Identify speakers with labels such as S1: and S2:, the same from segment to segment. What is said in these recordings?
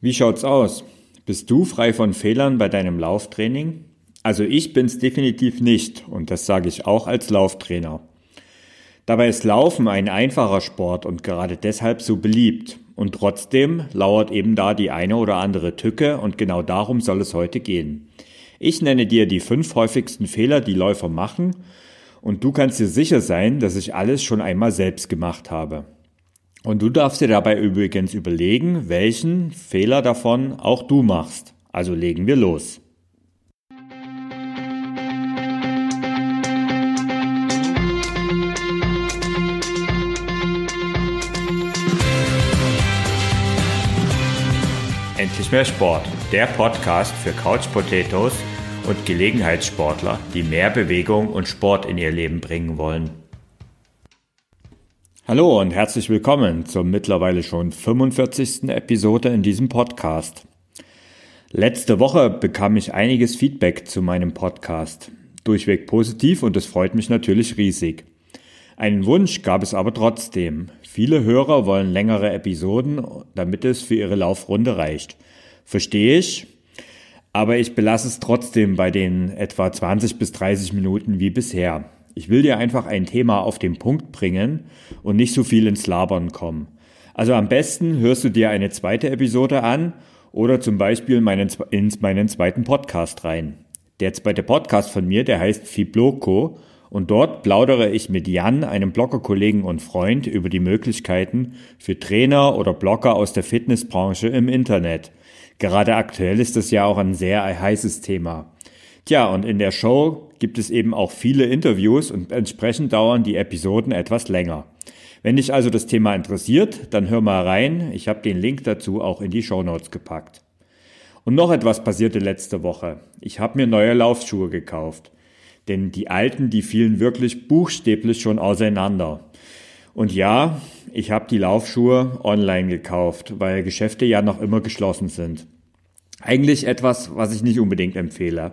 S1: Wie schaut's aus? Bist du frei von Fehlern bei deinem Lauftraining? Also ich bin's definitiv nicht und das sage ich auch als Lauftrainer. Dabei ist Laufen ein einfacher Sport und gerade deshalb so beliebt. Und trotzdem lauert eben da die eine oder andere Tücke und genau darum soll es heute gehen. Ich nenne dir die fünf häufigsten Fehler, die Läufer machen und du kannst dir sicher sein, dass ich alles schon einmal selbst gemacht habe. Und du darfst dir dabei übrigens überlegen, welchen Fehler davon auch du machst. Also legen wir los. Endlich mehr Sport, der Podcast für Couch Potatoes und Gelegenheitssportler, die mehr Bewegung und Sport in ihr Leben bringen wollen. Hallo und herzlich willkommen zur mittlerweile schon 45. Episode in diesem Podcast. Letzte Woche bekam ich einiges Feedback zu meinem Podcast. Durchweg positiv und es freut mich natürlich riesig. Einen Wunsch gab es aber trotzdem. Viele Hörer wollen längere Episoden, damit es für ihre Laufrunde reicht. Verstehe ich, aber ich belasse es trotzdem bei den etwa 20 bis 30 Minuten wie bisher. Ich will dir einfach ein Thema auf den Punkt bringen und nicht so viel ins Labern kommen. Also am besten hörst du dir eine zweite Episode an oder zum Beispiel meinen, in meinen zweiten Podcast rein. Der zweite Podcast von mir, der heißt Fibloco und dort plaudere ich mit Jan, einem Bloggerkollegen und Freund, über die Möglichkeiten für Trainer oder Blogger aus der Fitnessbranche im Internet. Gerade aktuell ist das ja auch ein sehr heißes Thema. Tja, und in der Show gibt es eben auch viele Interviews und entsprechend dauern die Episoden etwas länger. Wenn dich also das Thema interessiert, dann hör mal rein. Ich habe den Link dazu auch in die Show Notes gepackt. Und noch etwas passierte letzte Woche. Ich habe mir neue Laufschuhe gekauft. Denn die alten, die fielen wirklich buchstäblich schon auseinander. Und ja, ich habe die Laufschuhe online gekauft, weil Geschäfte ja noch immer geschlossen sind. Eigentlich etwas, was ich nicht unbedingt empfehle.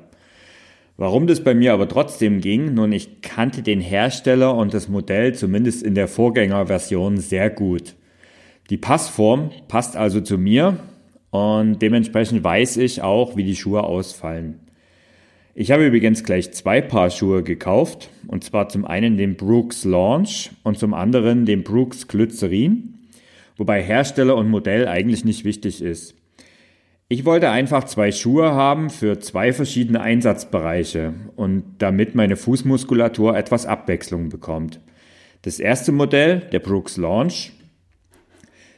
S1: Warum das bei mir aber trotzdem ging, nun ich kannte den Hersteller und das Modell zumindest in der Vorgängerversion sehr gut. Die Passform passt also zu mir und dementsprechend weiß ich auch, wie die Schuhe ausfallen. Ich habe übrigens gleich zwei Paar Schuhe gekauft und zwar zum einen den Brooks Launch und zum anderen den Brooks Glycerin, wobei Hersteller und Modell eigentlich nicht wichtig ist. Ich wollte einfach zwei Schuhe haben für zwei verschiedene Einsatzbereiche und damit meine Fußmuskulatur etwas Abwechslung bekommt. Das erste Modell, der Brooks Launch,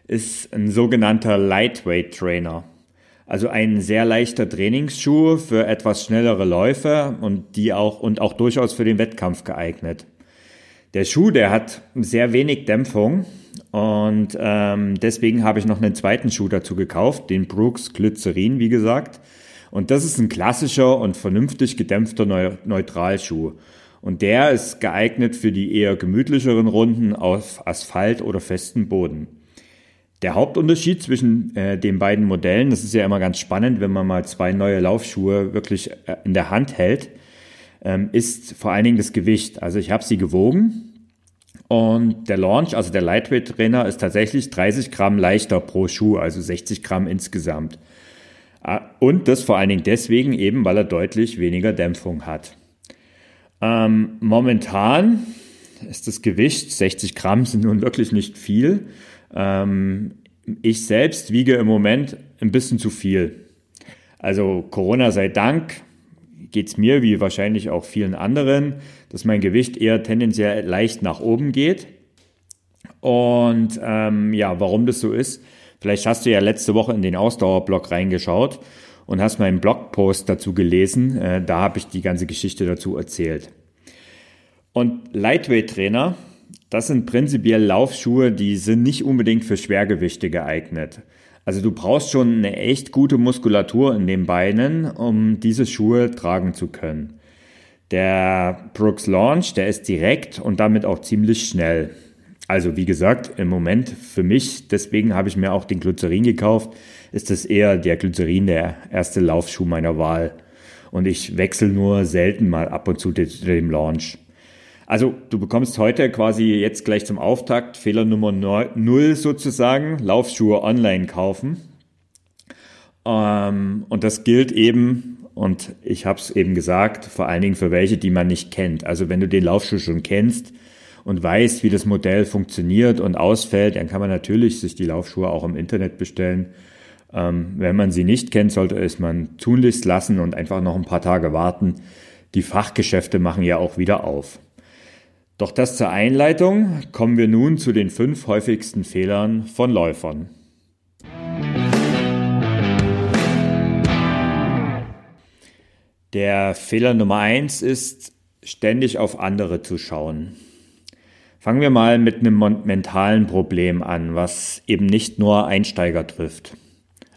S1: ist ein sogenannter Lightweight Trainer. Also ein sehr leichter Trainingsschuh für etwas schnellere Läufe und die auch und auch durchaus für den Wettkampf geeignet. Der Schuh, der hat sehr wenig Dämpfung und ähm, deswegen habe ich noch einen zweiten Schuh dazu gekauft, den Brooks Glycerin, wie gesagt. Und das ist ein klassischer und vernünftig gedämpfter Neu Neutralschuh. Und der ist geeignet für die eher gemütlicheren Runden auf Asphalt oder festem Boden. Der Hauptunterschied zwischen äh, den beiden Modellen, das ist ja immer ganz spannend, wenn man mal zwei neue Laufschuhe wirklich äh, in der Hand hält, ähm, ist vor allen Dingen das Gewicht. Also ich habe sie gewogen und der Launch, also der Lightweight Trainer, ist tatsächlich 30 Gramm leichter pro Schuh, also 60 Gramm insgesamt. Ah, und das vor allen Dingen deswegen eben, weil er deutlich weniger Dämpfung hat. Ähm, momentan ist das Gewicht, 60 Gramm sind nun wirklich nicht viel. Ähm, ich selbst wiege im Moment ein bisschen zu viel. Also Corona sei Dank geht es mir, wie wahrscheinlich auch vielen anderen, dass mein Gewicht eher tendenziell leicht nach oben geht. Und ähm, ja, warum das so ist, vielleicht hast du ja letzte Woche in den Ausdauerblog reingeschaut und hast meinen Blogpost dazu gelesen. Äh, da habe ich die ganze Geschichte dazu erzählt. Und Lightweight-Trainer, das sind prinzipiell Laufschuhe, die sind nicht unbedingt für Schwergewichte geeignet. Also du brauchst schon eine echt gute Muskulatur in den Beinen, um diese Schuhe tragen zu können. Der Brooks Launch, der ist direkt und damit auch ziemlich schnell. Also wie gesagt, im Moment für mich, deswegen habe ich mir auch den Glycerin gekauft, ist es eher der Glycerin der erste Laufschuh meiner Wahl. Und ich wechsle nur selten mal ab und zu dem Launch. Also du bekommst heute quasi jetzt gleich zum Auftakt Fehler Nummer 0 sozusagen, Laufschuhe online kaufen. Ähm, und das gilt eben, und ich habe es eben gesagt, vor allen Dingen für welche, die man nicht kennt. Also wenn du den Laufschuh schon kennst und weißt, wie das Modell funktioniert und ausfällt, dann kann man natürlich sich die Laufschuhe auch im Internet bestellen. Ähm, wenn man sie nicht kennt, sollte es man tunlichst lassen und einfach noch ein paar Tage warten. Die Fachgeschäfte machen ja auch wieder auf. Doch das zur Einleitung. Kommen wir nun zu den fünf häufigsten Fehlern von Läufern. Der Fehler Nummer eins ist, ständig auf andere zu schauen. Fangen wir mal mit einem mentalen Problem an, was eben nicht nur Einsteiger trifft,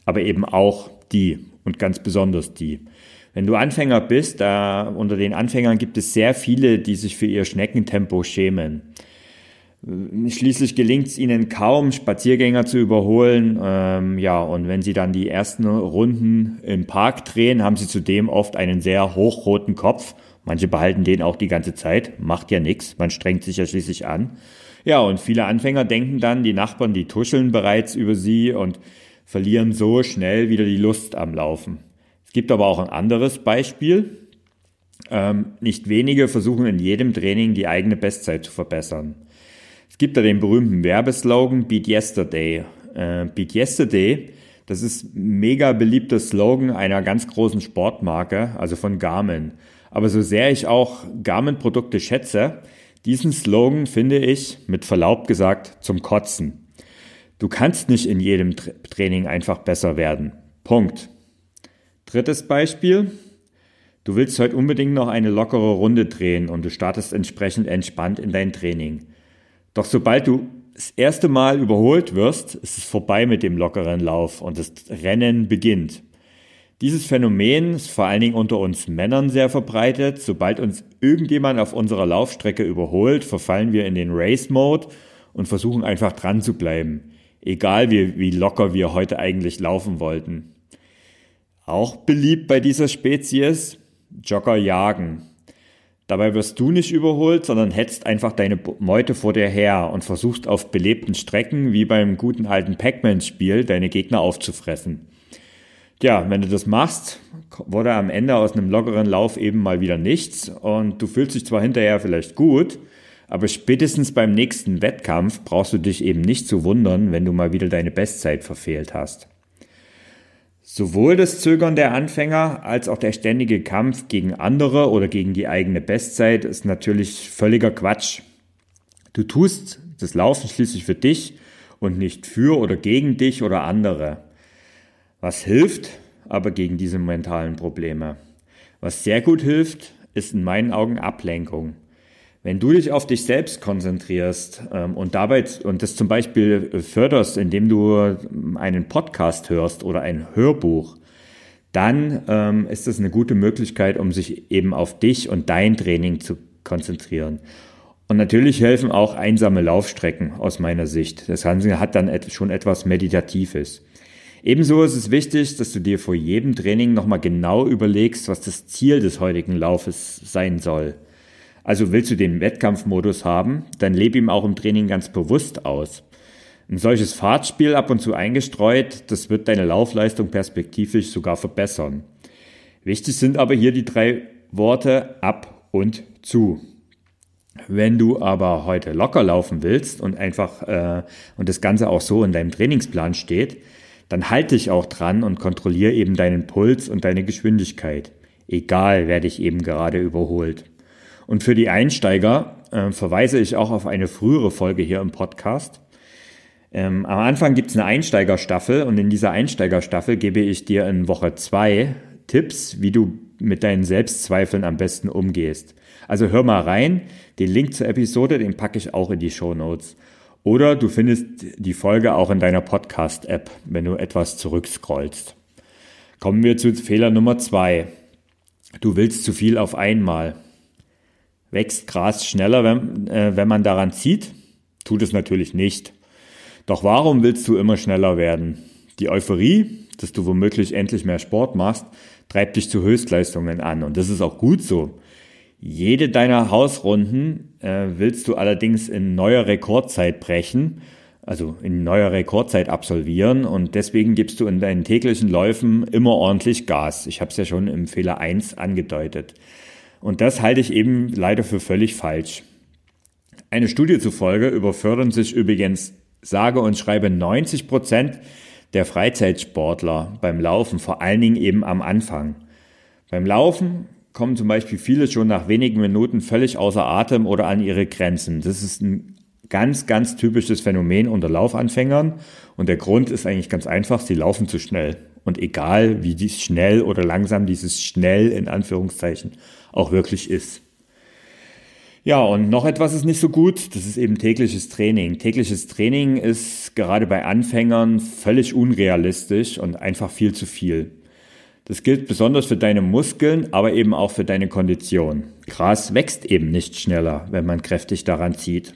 S1: aber eben auch die und ganz besonders die. Wenn du Anfänger bist, da unter den Anfängern gibt es sehr viele, die sich für ihr Schneckentempo schämen. Schließlich gelingt es ihnen kaum, Spaziergänger zu überholen. Ähm, ja, und wenn sie dann die ersten Runden im Park drehen, haben sie zudem oft einen sehr hochroten Kopf. Manche behalten den auch die ganze Zeit. Macht ja nichts. Man strengt sich ja schließlich an. Ja, und viele Anfänger denken dann, die Nachbarn, die tuscheln bereits über sie und verlieren so schnell wieder die Lust am Laufen. Es gibt aber auch ein anderes Beispiel. Ähm, nicht wenige versuchen in jedem Training die eigene Bestzeit zu verbessern. Es gibt da den berühmten Werbeslogan Beat Yesterday. Äh, Beat Yesterday, das ist mega beliebter Slogan einer ganz großen Sportmarke, also von Garmin. Aber so sehr ich auch Garmin-Produkte schätze, diesen Slogan finde ich, mit Verlaub gesagt, zum Kotzen. Du kannst nicht in jedem Training einfach besser werden. Punkt. Drittes Beispiel. Du willst heute unbedingt noch eine lockere Runde drehen und du startest entsprechend entspannt in dein Training. Doch sobald du das erste Mal überholt wirst, ist es vorbei mit dem lockeren Lauf und das Rennen beginnt. Dieses Phänomen ist vor allen Dingen unter uns Männern sehr verbreitet. Sobald uns irgendjemand auf unserer Laufstrecke überholt, verfallen wir in den Race-Mode und versuchen einfach dran zu bleiben. Egal wie, wie locker wir heute eigentlich laufen wollten. Auch beliebt bei dieser Spezies Jogger jagen. Dabei wirst du nicht überholt, sondern hetzt einfach deine Meute vor dir her und versuchst auf belebten Strecken, wie beim guten alten Pac-Man-Spiel, deine Gegner aufzufressen. Tja, wenn du das machst, wurde am Ende aus einem lockeren Lauf eben mal wieder nichts und du fühlst dich zwar hinterher vielleicht gut, aber spätestens beim nächsten Wettkampf brauchst du dich eben nicht zu wundern, wenn du mal wieder deine Bestzeit verfehlt hast. Sowohl das Zögern der Anfänger als auch der ständige Kampf gegen andere oder gegen die eigene Bestzeit ist natürlich völliger Quatsch. Du tust das Laufen schließlich für dich und nicht für oder gegen dich oder andere. Was hilft aber gegen diese mentalen Probleme? Was sehr gut hilft, ist in meinen Augen Ablenkung. Wenn du dich auf dich selbst konzentrierst ähm, und dabei und das zum Beispiel förderst, indem du ähm, einen Podcast hörst oder ein Hörbuch, dann ähm, ist das eine gute Möglichkeit, um sich eben auf dich und dein Training zu konzentrieren. Und natürlich helfen auch einsame Laufstrecken aus meiner Sicht. Das Ganze hat dann schon etwas Meditatives. Ebenso ist es wichtig, dass du dir vor jedem Training nochmal genau überlegst, was das Ziel des heutigen Laufes sein soll. Also willst du den Wettkampfmodus haben, dann lebe ihm auch im Training ganz bewusst aus. Ein solches Fahrtspiel ab und zu eingestreut, das wird deine Laufleistung perspektivisch sogar verbessern. Wichtig sind aber hier die drei Worte ab und zu. Wenn du aber heute locker laufen willst und einfach äh, und das Ganze auch so in deinem Trainingsplan steht, dann halte dich auch dran und kontrolliere eben deinen Puls und deine Geschwindigkeit, egal wer dich eben gerade überholt. Und für die Einsteiger äh, verweise ich auch auf eine frühere Folge hier im Podcast. Ähm, am Anfang gibt es eine Einsteigerstaffel und in dieser Einsteigerstaffel gebe ich dir in Woche zwei Tipps, wie du mit deinen Selbstzweifeln am besten umgehst. Also hör mal rein. Den Link zur Episode, den packe ich auch in die Show Notes. Oder du findest die Folge auch in deiner Podcast-App, wenn du etwas zurückscrollst. Kommen wir zu Fehler Nummer zwei. Du willst zu viel auf einmal. Wächst Gras schneller, wenn, äh, wenn man daran zieht? Tut es natürlich nicht. Doch warum willst du immer schneller werden? Die Euphorie, dass du womöglich endlich mehr Sport machst, treibt dich zu Höchstleistungen an. Und das ist auch gut so. Jede deiner Hausrunden äh, willst du allerdings in neuer Rekordzeit brechen. also in neuer Rekordzeit absolvieren und deswegen gibst du in deinen täglichen Läufen immer ordentlich Gas. Ich habe es ja schon im Fehler 1 angedeutet. Und das halte ich eben leider für völlig falsch. Eine Studie zufolge überfördern sich übrigens sage und schreibe 90 Prozent der Freizeitsportler beim Laufen, vor allen Dingen eben am Anfang. Beim Laufen kommen zum Beispiel viele schon nach wenigen Minuten völlig außer Atem oder an ihre Grenzen. Das ist ein ganz, ganz typisches Phänomen unter Laufanfängern und der Grund ist eigentlich ganz einfach, sie laufen zu schnell. Und egal, wie dies schnell oder langsam dieses schnell in Anführungszeichen auch wirklich ist. Ja, und noch etwas ist nicht so gut, das ist eben tägliches Training. Tägliches Training ist gerade bei Anfängern völlig unrealistisch und einfach viel zu viel. Das gilt besonders für deine Muskeln, aber eben auch für deine Kondition. Gras wächst eben nicht schneller, wenn man kräftig daran zieht.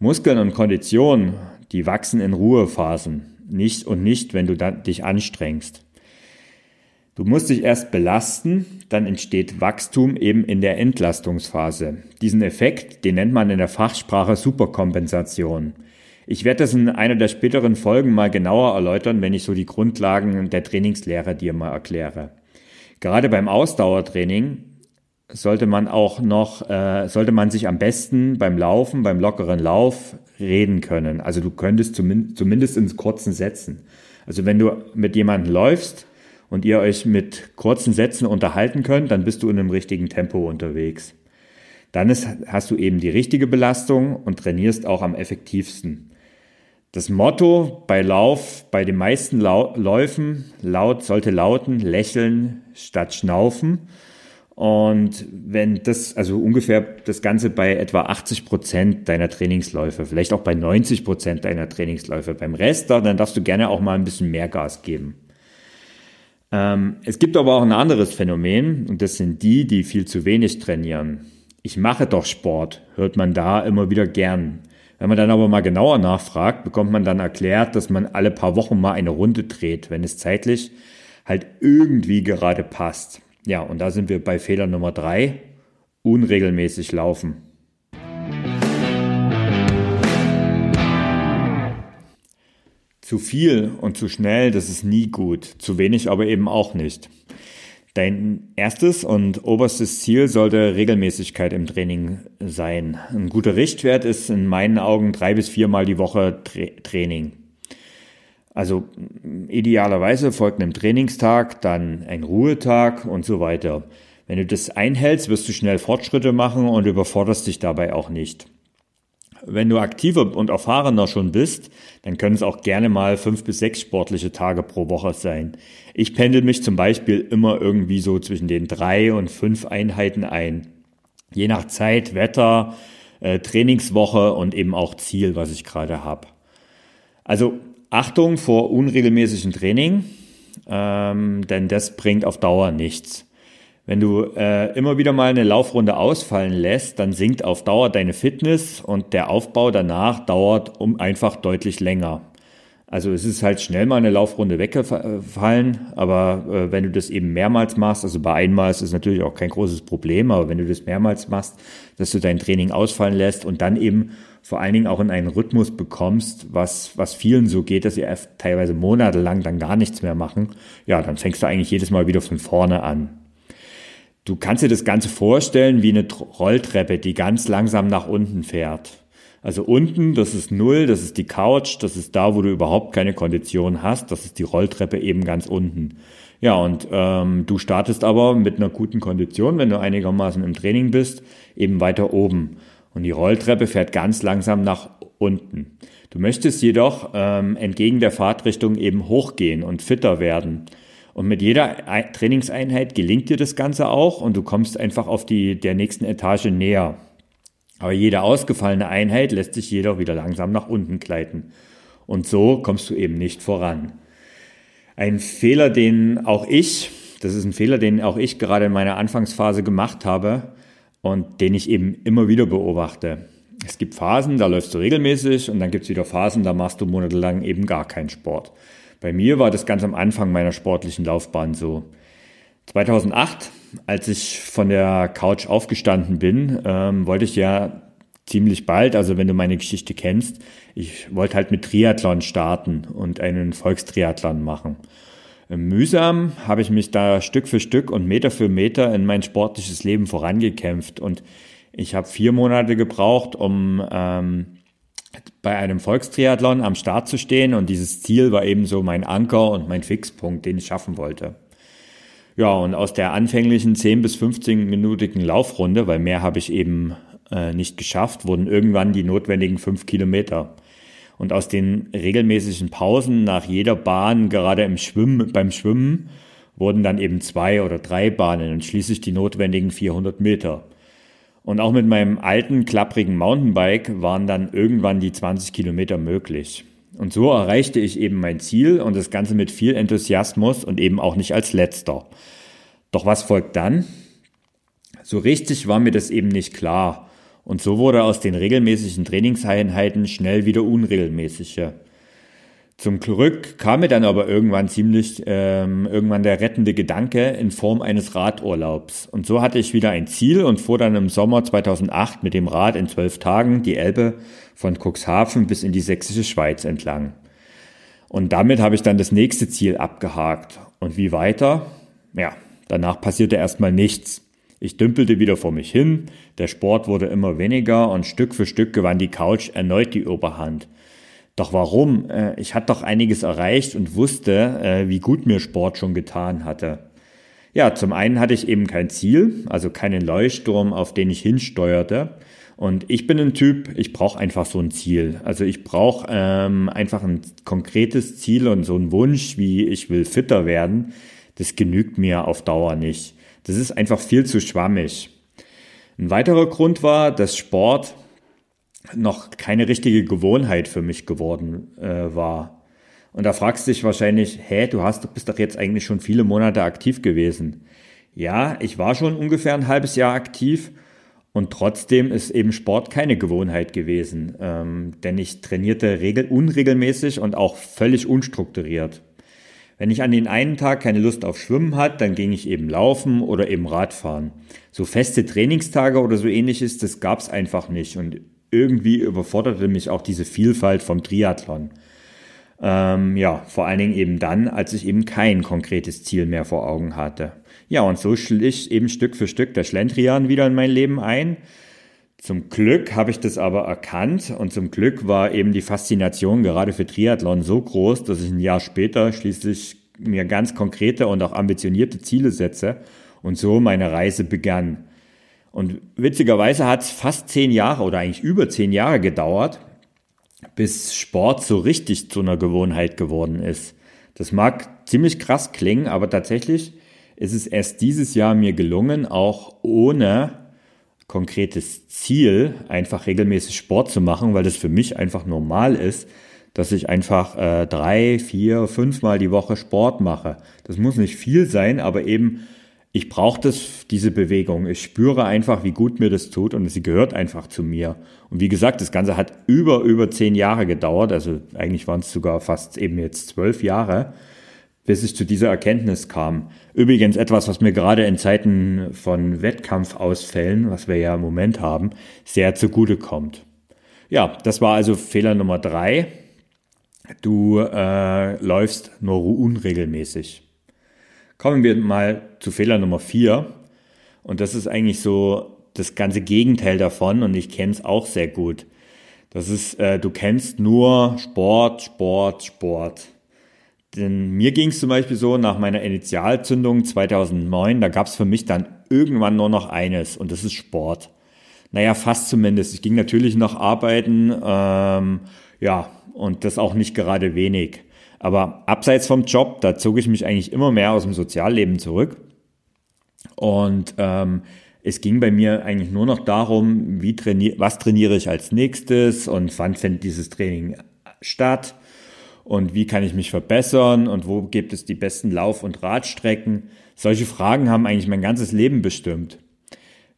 S1: Muskeln und Kondition, die wachsen in Ruhephasen, nicht und nicht, wenn du dich anstrengst. Du musst dich erst belasten, dann entsteht Wachstum eben in der Entlastungsphase. Diesen Effekt, den nennt man in der Fachsprache Superkompensation. Ich werde das in einer der späteren Folgen mal genauer erläutern, wenn ich so die Grundlagen der Trainingslehre dir mal erkläre. Gerade beim Ausdauertraining sollte man auch noch, äh, sollte man sich am besten beim Laufen, beim lockeren Lauf reden können. Also du könntest zumindest, zumindest in kurzen Sätzen. Also wenn du mit jemandem läufst, und ihr euch mit kurzen Sätzen unterhalten könnt, dann bist du in einem richtigen Tempo unterwegs. Dann ist, hast du eben die richtige Belastung und trainierst auch am effektivsten. Das Motto bei Lauf, bei den meisten Lau Läufen laut sollte lauten, lächeln statt schnaufen. Und wenn das, also ungefähr das Ganze bei etwa 80 Prozent deiner Trainingsläufe, vielleicht auch bei 90 Prozent deiner Trainingsläufe. Beim Rest, dann darfst du gerne auch mal ein bisschen mehr Gas geben. Ähm, es gibt aber auch ein anderes Phänomen und das sind die, die viel zu wenig trainieren. Ich mache doch Sport, hört man da immer wieder gern. Wenn man dann aber mal genauer nachfragt, bekommt man dann erklärt, dass man alle paar Wochen mal eine Runde dreht, wenn es zeitlich halt irgendwie gerade passt. Ja, und da sind wir bei Fehler Nummer drei, unregelmäßig laufen. Zu viel und zu schnell, das ist nie gut. Zu wenig aber eben auch nicht. Dein erstes und oberstes Ziel sollte Regelmäßigkeit im Training sein. Ein guter Richtwert ist in meinen Augen drei bis viermal die Woche Tra Training. Also idealerweise folgt einem Trainingstag, dann ein Ruhetag und so weiter. Wenn du das einhältst, wirst du schnell Fortschritte machen und überforderst dich dabei auch nicht. Wenn du aktiver und erfahrener schon bist, dann können es auch gerne mal fünf bis sechs sportliche Tage pro Woche sein. Ich pendel mich zum Beispiel immer irgendwie so zwischen den drei und fünf Einheiten ein. Je nach Zeit, Wetter, äh, Trainingswoche und eben auch Ziel, was ich gerade habe. Also Achtung vor unregelmäßigem Training, ähm, denn das bringt auf Dauer nichts. Wenn du äh, immer wieder mal eine Laufrunde ausfallen lässt, dann sinkt auf Dauer deine Fitness und der Aufbau danach dauert um einfach deutlich länger. Also es ist halt schnell mal eine Laufrunde weggefallen, aber äh, wenn du das eben mehrmals machst, also bei einmal ist es natürlich auch kein großes Problem, aber wenn du das mehrmals machst, dass du dein Training ausfallen lässt und dann eben vor allen Dingen auch in einen Rhythmus bekommst, was, was vielen so geht, dass sie teilweise monatelang dann gar nichts mehr machen, ja, dann fängst du eigentlich jedes Mal wieder von vorne an. Du kannst dir das Ganze vorstellen wie eine Rolltreppe, die ganz langsam nach unten fährt. Also unten, das ist Null, das ist die Couch, das ist da, wo du überhaupt keine Kondition hast, das ist die Rolltreppe eben ganz unten. Ja, und ähm, du startest aber mit einer guten Kondition, wenn du einigermaßen im Training bist, eben weiter oben. Und die Rolltreppe fährt ganz langsam nach unten. Du möchtest jedoch ähm, entgegen der Fahrtrichtung eben hochgehen und fitter werden. Und mit jeder Trainingseinheit gelingt dir das Ganze auch und du kommst einfach auf die der nächsten Etage näher. Aber jede ausgefallene Einheit lässt sich jedoch wieder langsam nach unten gleiten. Und so kommst du eben nicht voran. Ein Fehler, den auch ich, das ist ein Fehler, den auch ich gerade in meiner Anfangsphase gemacht habe und den ich eben immer wieder beobachte. Es gibt Phasen, da läufst du regelmäßig und dann gibt es wieder Phasen, da machst du monatelang eben gar keinen Sport. Bei mir war das ganz am Anfang meiner sportlichen Laufbahn so. 2008, als ich von der Couch aufgestanden bin, ähm, wollte ich ja ziemlich bald, also wenn du meine Geschichte kennst, ich wollte halt mit Triathlon starten und einen Volkstriathlon machen. Mühsam habe ich mich da Stück für Stück und Meter für Meter in mein sportliches Leben vorangekämpft und ich habe vier Monate gebraucht, um ähm, bei einem Volkstriathlon am Start zu stehen und dieses Ziel war eben so mein Anker und mein Fixpunkt, den ich schaffen wollte. Ja, und aus der anfänglichen 10 bis 15-minütigen Laufrunde, weil mehr habe ich eben äh, nicht geschafft, wurden irgendwann die notwendigen fünf Kilometer. Und aus den regelmäßigen Pausen nach jeder Bahn, gerade im Schwimmen, beim Schwimmen, wurden dann eben zwei oder drei Bahnen und schließlich die notwendigen 400 Meter. Und auch mit meinem alten, klapprigen Mountainbike waren dann irgendwann die 20 Kilometer möglich. Und so erreichte ich eben mein Ziel und das Ganze mit viel Enthusiasmus und eben auch nicht als letzter. Doch was folgt dann? So richtig war mir das eben nicht klar. Und so wurde aus den regelmäßigen Trainingseinheiten schnell wieder unregelmäßige. Zum Glück kam mir dann aber irgendwann ziemlich ähm, irgendwann der rettende Gedanke in Form eines Radurlaubs. Und so hatte ich wieder ein Ziel und fuhr dann im Sommer 2008 mit dem Rad in zwölf Tagen die Elbe von Cuxhaven bis in die sächsische Schweiz entlang. Und damit habe ich dann das nächste Ziel abgehakt. Und wie weiter? Ja, danach passierte erstmal nichts. Ich dümpelte wieder vor mich hin, der Sport wurde immer weniger und Stück für Stück gewann die Couch erneut die Oberhand. Doch warum? Äh, ich hatte doch einiges erreicht und wusste, äh, wie gut mir Sport schon getan hatte. Ja, zum einen hatte ich eben kein Ziel, also keinen Leuchtturm, auf den ich hinsteuerte. Und ich bin ein Typ, ich brauche einfach so ein Ziel. Also ich brauche ähm, einfach ein konkretes Ziel und so ein Wunsch, wie ich will fitter werden. Das genügt mir auf Dauer nicht. Das ist einfach viel zu schwammig. Ein weiterer Grund war, dass Sport noch keine richtige Gewohnheit für mich geworden äh, war. Und da fragst du dich wahrscheinlich, hä, du hast, bist doch jetzt eigentlich schon viele Monate aktiv gewesen. Ja, ich war schon ungefähr ein halbes Jahr aktiv und trotzdem ist eben Sport keine Gewohnheit gewesen, ähm, denn ich trainierte regel unregelmäßig und auch völlig unstrukturiert. Wenn ich an den einen Tag keine Lust auf Schwimmen hat, dann ging ich eben laufen oder eben Radfahren. So feste Trainingstage oder so ähnliches, das gab's einfach nicht. Und irgendwie überforderte mich auch diese Vielfalt vom Triathlon. Ähm, ja, vor allen Dingen eben dann, als ich eben kein konkretes Ziel mehr vor Augen hatte. Ja, und so schlich eben Stück für Stück der Schlendrian wieder in mein Leben ein. Zum Glück habe ich das aber erkannt und zum Glück war eben die Faszination gerade für Triathlon so groß, dass ich ein Jahr später schließlich mir ganz konkrete und auch ambitionierte Ziele setze und so meine Reise begann. Und witzigerweise hat es fast zehn Jahre oder eigentlich über zehn Jahre gedauert, bis Sport so richtig zu einer Gewohnheit geworden ist. Das mag ziemlich krass klingen, aber tatsächlich ist es erst dieses Jahr mir gelungen, auch ohne konkretes Ziel, einfach regelmäßig Sport zu machen, weil das für mich einfach normal ist, dass ich einfach äh, drei, vier, fünfmal die Woche Sport mache. Das muss nicht viel sein, aber eben ich brauche das, diese Bewegung. Ich spüre einfach, wie gut mir das tut und sie gehört einfach zu mir. Und wie gesagt, das Ganze hat über, über zehn Jahre gedauert. Also eigentlich waren es sogar fast eben jetzt zwölf Jahre bis ich zu dieser Erkenntnis kam. Übrigens etwas, was mir gerade in Zeiten von Wettkampfausfällen, was wir ja im Moment haben, sehr zugute kommt. Ja, das war also Fehler Nummer drei. Du äh, läufst nur unregelmäßig. Kommen wir mal zu Fehler Nummer vier. Und das ist eigentlich so das ganze Gegenteil davon und ich kenne es auch sehr gut. Das ist, äh, du kennst nur Sport, Sport, Sport. Denn mir ging es zum Beispiel so, nach meiner Initialzündung 2009, da gab es für mich dann irgendwann nur noch eines und das ist Sport. Naja, fast zumindest. Ich ging natürlich noch arbeiten, ähm, ja, und das auch nicht gerade wenig. Aber abseits vom Job, da zog ich mich eigentlich immer mehr aus dem Sozialleben zurück. Und ähm, es ging bei mir eigentlich nur noch darum, wie trainier was trainiere ich als nächstes und wann findet dieses Training statt und wie kann ich mich verbessern und wo gibt es die besten Lauf- und Radstrecken. Solche Fragen haben eigentlich mein ganzes Leben bestimmt.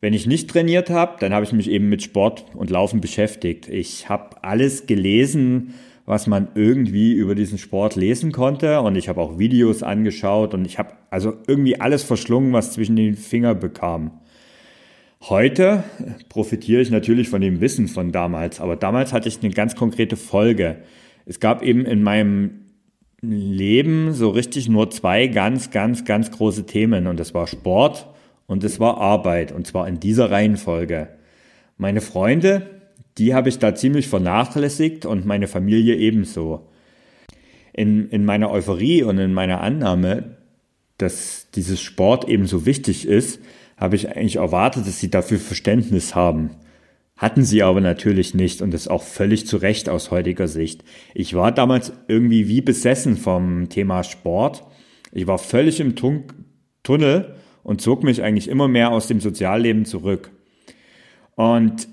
S1: Wenn ich nicht trainiert habe, dann habe ich mich eben mit Sport und Laufen beschäftigt. Ich habe alles gelesen, was man irgendwie über diesen Sport lesen konnte und ich habe auch Videos angeschaut und ich habe also irgendwie alles verschlungen, was zwischen den Fingern bekam. Heute profitiere ich natürlich von dem Wissen von damals, aber damals hatte ich eine ganz konkrete Folge. Es gab eben in meinem Leben so richtig nur zwei ganz, ganz, ganz große Themen und das war Sport und es war Arbeit und zwar in dieser Reihenfolge. Meine Freunde, die habe ich da ziemlich vernachlässigt und meine Familie ebenso. In, in meiner Euphorie und in meiner Annahme, dass dieses Sport eben so wichtig ist, habe ich eigentlich erwartet, dass sie dafür Verständnis haben. Hatten sie aber natürlich nicht und das auch völlig zu Recht aus heutiger Sicht. Ich war damals irgendwie wie besessen vom Thema Sport. Ich war völlig im Tun Tunnel und zog mich eigentlich immer mehr aus dem Sozialleben zurück. Und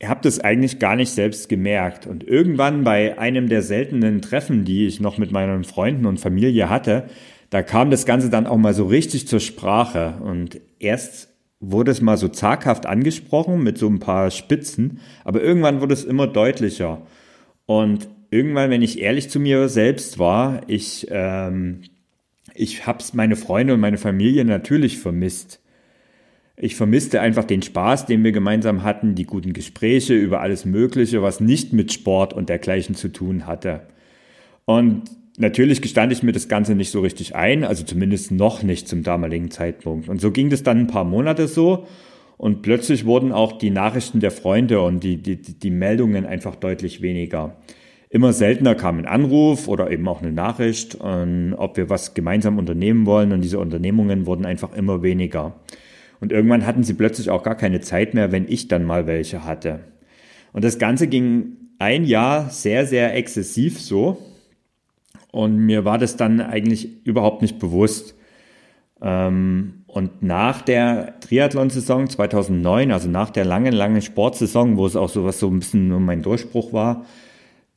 S1: ich habe das eigentlich gar nicht selbst gemerkt. Und irgendwann bei einem der seltenen Treffen, die ich noch mit meinen Freunden und Familie hatte, da kam das Ganze dann auch mal so richtig zur Sprache. Und erst wurde es mal so zaghaft angesprochen mit so ein paar Spitzen, aber irgendwann wurde es immer deutlicher. Und irgendwann, wenn ich ehrlich zu mir selbst war, ich, ähm, ich habe meine Freunde und meine Familie natürlich vermisst. Ich vermisste einfach den Spaß, den wir gemeinsam hatten, die guten Gespräche über alles Mögliche, was nicht mit Sport und dergleichen zu tun hatte. Und Natürlich gestand ich mir das Ganze nicht so richtig ein, also zumindest noch nicht zum damaligen Zeitpunkt. Und so ging das dann ein paar Monate so und plötzlich wurden auch die Nachrichten der Freunde und die, die, die Meldungen einfach deutlich weniger. Immer seltener kam ein Anruf oder eben auch eine Nachricht, ob wir was gemeinsam unternehmen wollen und diese Unternehmungen wurden einfach immer weniger. Und irgendwann hatten sie plötzlich auch gar keine Zeit mehr, wenn ich dann mal welche hatte. Und das Ganze ging ein Jahr sehr, sehr exzessiv so. Und mir war das dann eigentlich überhaupt nicht bewusst. Ähm, und nach der Triathlon-Saison 2009, also nach der langen, langen Sportsaison, wo es auch so so ein bisschen nur mein Durchbruch war,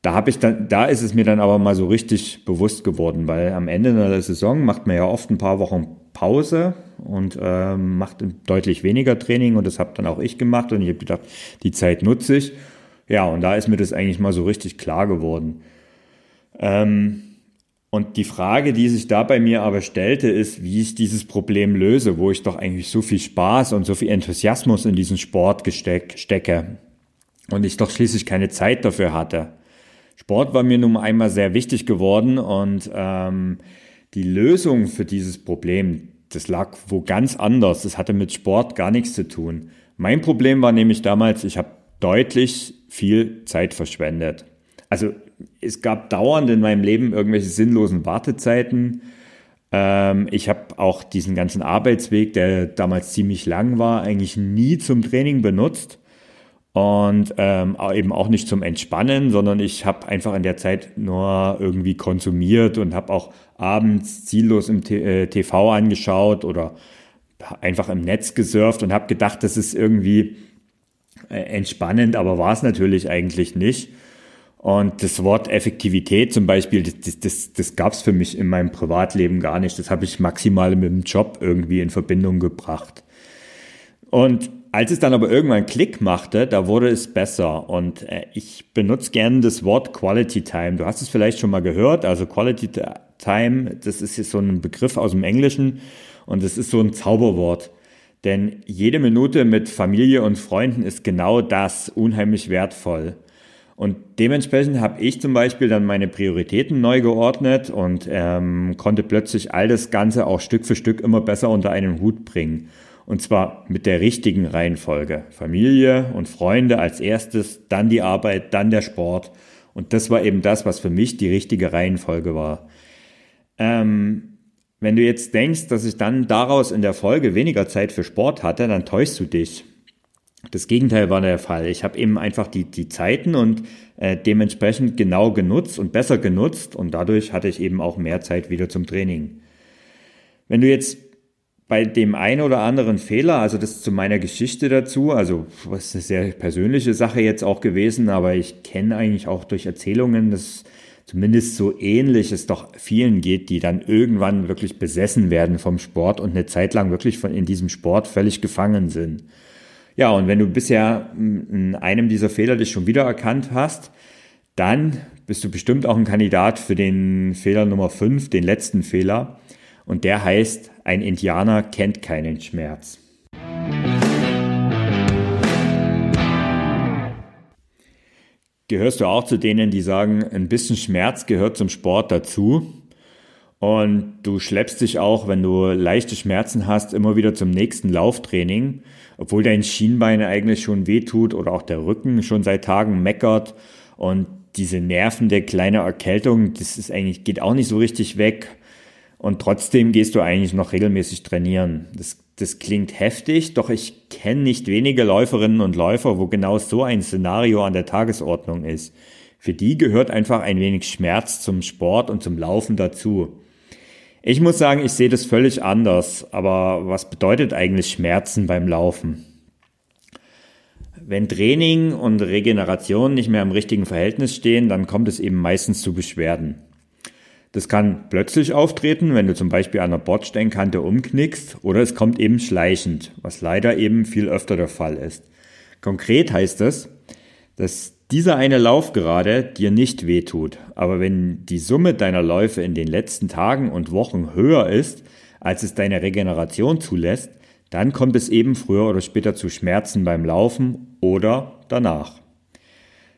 S1: da habe ich dann, da ist es mir dann aber mal so richtig bewusst geworden, weil am Ende der Saison macht man ja oft ein paar Wochen Pause und äh, macht deutlich weniger Training und das habe dann auch ich gemacht und ich habe gedacht, die Zeit nutze ich. Ja, und da ist mir das eigentlich mal so richtig klar geworden. Ähm, und die Frage, die sich da bei mir aber stellte, ist, wie ich dieses Problem löse, wo ich doch eigentlich so viel Spaß und so viel Enthusiasmus in diesen Sport gesteck, stecke und ich doch schließlich keine Zeit dafür hatte. Sport war mir nun einmal sehr wichtig geworden und ähm, die Lösung für dieses Problem, das lag wo ganz anders. Das hatte mit Sport gar nichts zu tun. Mein Problem war nämlich damals, ich habe deutlich viel Zeit verschwendet. Also es gab dauernd in meinem Leben irgendwelche sinnlosen Wartezeiten. Ähm, ich habe auch diesen ganzen Arbeitsweg, der damals ziemlich lang war, eigentlich nie zum Training benutzt und ähm, eben auch nicht zum Entspannen, sondern ich habe einfach in der Zeit nur irgendwie konsumiert und habe auch abends ziellos im TV äh, angeschaut oder einfach im Netz gesurft und habe gedacht, das ist irgendwie äh, entspannend, aber war es natürlich eigentlich nicht. Und das Wort Effektivität zum Beispiel, das, das, das gab es für mich in meinem Privatleben gar nicht. Das habe ich maximal mit dem Job irgendwie in Verbindung gebracht. Und als es dann aber irgendwann Klick machte, da wurde es besser. Und äh, ich benutze gerne das Wort Quality Time. Du hast es vielleicht schon mal gehört. Also Quality Time, das ist jetzt so ein Begriff aus dem Englischen und das ist so ein Zauberwort. Denn jede Minute mit Familie und Freunden ist genau das unheimlich wertvoll. Und dementsprechend habe ich zum Beispiel dann meine Prioritäten neu geordnet und ähm, konnte plötzlich all das Ganze auch Stück für Stück immer besser unter einen Hut bringen. Und zwar mit der richtigen Reihenfolge. Familie und Freunde als erstes, dann die Arbeit, dann der Sport. Und das war eben das, was für mich die richtige Reihenfolge war. Ähm, wenn du jetzt denkst, dass ich dann daraus in der Folge weniger Zeit für Sport hatte, dann täuschst du dich. Das Gegenteil war der Fall. Ich habe eben einfach die, die Zeiten und äh, dementsprechend genau genutzt und besser genutzt und dadurch hatte ich eben auch mehr Zeit wieder zum Training. Wenn du jetzt bei dem einen oder anderen Fehler, also das zu meiner Geschichte dazu, also was ist eine sehr persönliche Sache jetzt auch gewesen, aber ich kenne eigentlich auch durch Erzählungen, dass zumindest so ähnlich es doch vielen geht, die dann irgendwann wirklich besessen werden vom Sport und eine Zeit lang wirklich von in diesem Sport völlig gefangen sind. Ja, und wenn du bisher in einem dieser Fehler dich schon wieder erkannt hast, dann bist du bestimmt auch ein Kandidat für den Fehler Nummer 5, den letzten Fehler. Und der heißt, ein Indianer kennt keinen Schmerz. Gehörst du auch zu denen, die sagen, ein bisschen Schmerz gehört zum Sport dazu? Und du schleppst dich auch, wenn du leichte Schmerzen hast, immer wieder zum nächsten Lauftraining, obwohl dein Schienbein eigentlich schon wehtut oder auch der Rücken schon seit Tagen meckert und diese nervende kleine Erkältung, das ist eigentlich, geht auch nicht so richtig weg. Und trotzdem gehst du eigentlich noch regelmäßig trainieren. Das, das klingt heftig, doch ich kenne nicht wenige Läuferinnen und Läufer, wo genau so ein Szenario an der Tagesordnung ist. Für die gehört einfach ein wenig Schmerz zum Sport und zum Laufen dazu. Ich muss sagen, ich sehe das völlig anders. Aber was bedeutet eigentlich Schmerzen beim Laufen? Wenn Training und Regeneration nicht mehr im richtigen Verhältnis stehen, dann kommt es eben meistens zu Beschwerden. Das kann plötzlich auftreten, wenn du zum Beispiel an der Bordsteinkante umknickst, oder es kommt eben schleichend, was leider eben viel öfter der Fall ist. Konkret heißt das, dass dieser eine Lauf gerade dir nicht wehtut, aber wenn die Summe deiner Läufe in den letzten Tagen und Wochen höher ist, als es deine Regeneration zulässt, dann kommt es eben früher oder später zu Schmerzen beim Laufen oder danach.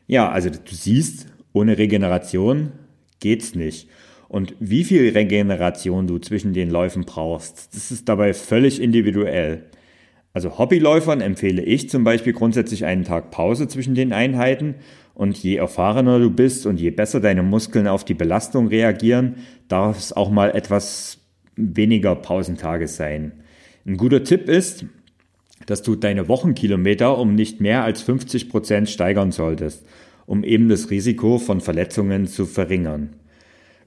S1: Ja, also du siehst, ohne Regeneration geht's nicht. Und wie viel Regeneration du zwischen den Läufen brauchst, das ist dabei völlig individuell. Also Hobbyläufern empfehle ich zum Beispiel grundsätzlich einen Tag Pause zwischen den Einheiten und je erfahrener du bist und je besser deine Muskeln auf die Belastung reagieren, darf es auch mal etwas weniger Pausentage sein. Ein guter Tipp ist, dass du deine Wochenkilometer um nicht mehr als 50 Prozent steigern solltest, um eben das Risiko von Verletzungen zu verringern.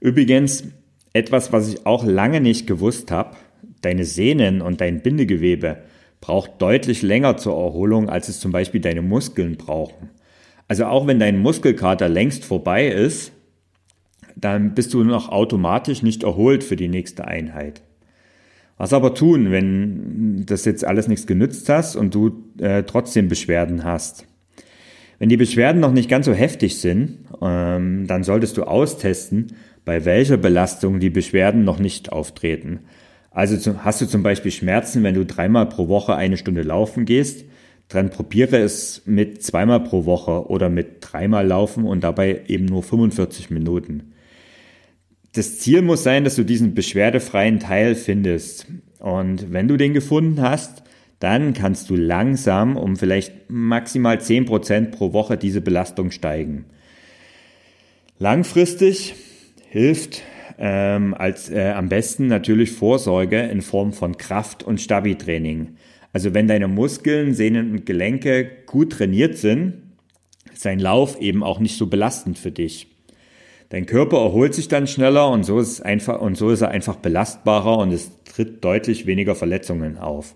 S1: Übrigens, etwas, was ich auch lange nicht gewusst habe, deine Sehnen und dein Bindegewebe braucht deutlich länger zur Erholung, als es zum Beispiel deine Muskeln brauchen. Also auch wenn dein Muskelkater längst vorbei ist, dann bist du noch automatisch nicht erholt für die nächste Einheit. Was aber tun, wenn das jetzt alles nichts genützt hast und du äh, trotzdem Beschwerden hast? Wenn die Beschwerden noch nicht ganz so heftig sind, ähm, dann solltest du austesten, bei welcher Belastung die Beschwerden noch nicht auftreten. Also hast du zum Beispiel Schmerzen, wenn du dreimal pro Woche eine Stunde laufen gehst, dann probiere es mit zweimal pro Woche oder mit dreimal laufen und dabei eben nur 45 Minuten. Das Ziel muss sein, dass du diesen beschwerdefreien Teil findest. Und wenn du den gefunden hast, dann kannst du langsam um vielleicht maximal 10% pro Woche diese Belastung steigen. Langfristig hilft ähm, als äh, am besten natürlich Vorsorge in Form von Kraft- und Stabi-Training. Also wenn deine Muskeln, Sehnen und Gelenke gut trainiert sind, ist dein Lauf eben auch nicht so belastend für dich. Dein Körper erholt sich dann schneller und so ist einfach und so ist er einfach belastbarer und es tritt deutlich weniger Verletzungen auf.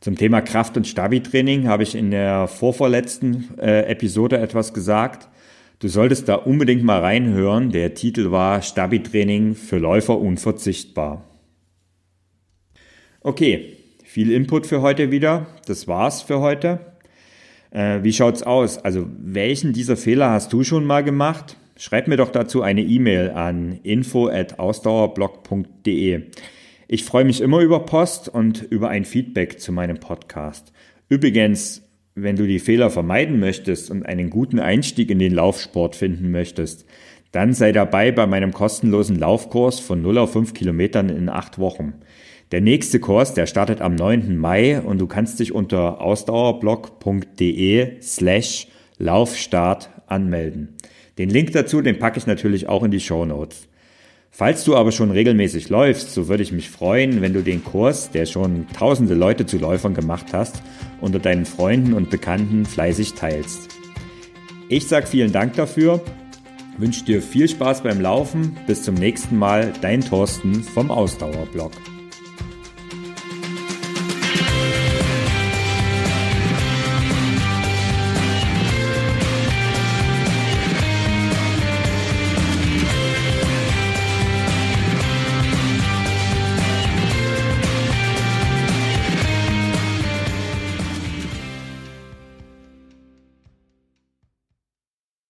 S1: Zum Thema Kraft- und Stabi-Training habe ich in der vorvorletzten äh, Episode etwas gesagt. Du solltest da unbedingt mal reinhören. Der Titel war Stabi-Training für Läufer unverzichtbar. Okay, viel Input für heute wieder. Das war's für heute. Äh, wie schaut's aus? Also, welchen dieser Fehler hast du schon mal gemacht? Schreib mir doch dazu eine E-Mail an info@ausdauerblog.de. Ich freue mich immer über Post und über ein Feedback zu meinem Podcast. Übrigens, wenn du die Fehler vermeiden möchtest und einen guten Einstieg in den Laufsport finden möchtest, dann sei dabei bei meinem kostenlosen Laufkurs von 0 auf 5 Kilometern in 8 Wochen. Der nächste Kurs, der startet am 9. Mai und du kannst dich unter ausdauerblog.de slash Laufstart anmelden. Den Link dazu, den packe ich natürlich auch in die Show Notes. Falls du aber schon regelmäßig läufst, so würde ich mich freuen, wenn du den Kurs, der schon tausende Leute zu Läufern gemacht hast, unter deinen Freunden und Bekannten fleißig teilst. Ich sage vielen Dank dafür, wünsche dir viel Spaß beim Laufen, bis zum nächsten Mal, dein Thorsten vom Ausdauerblog.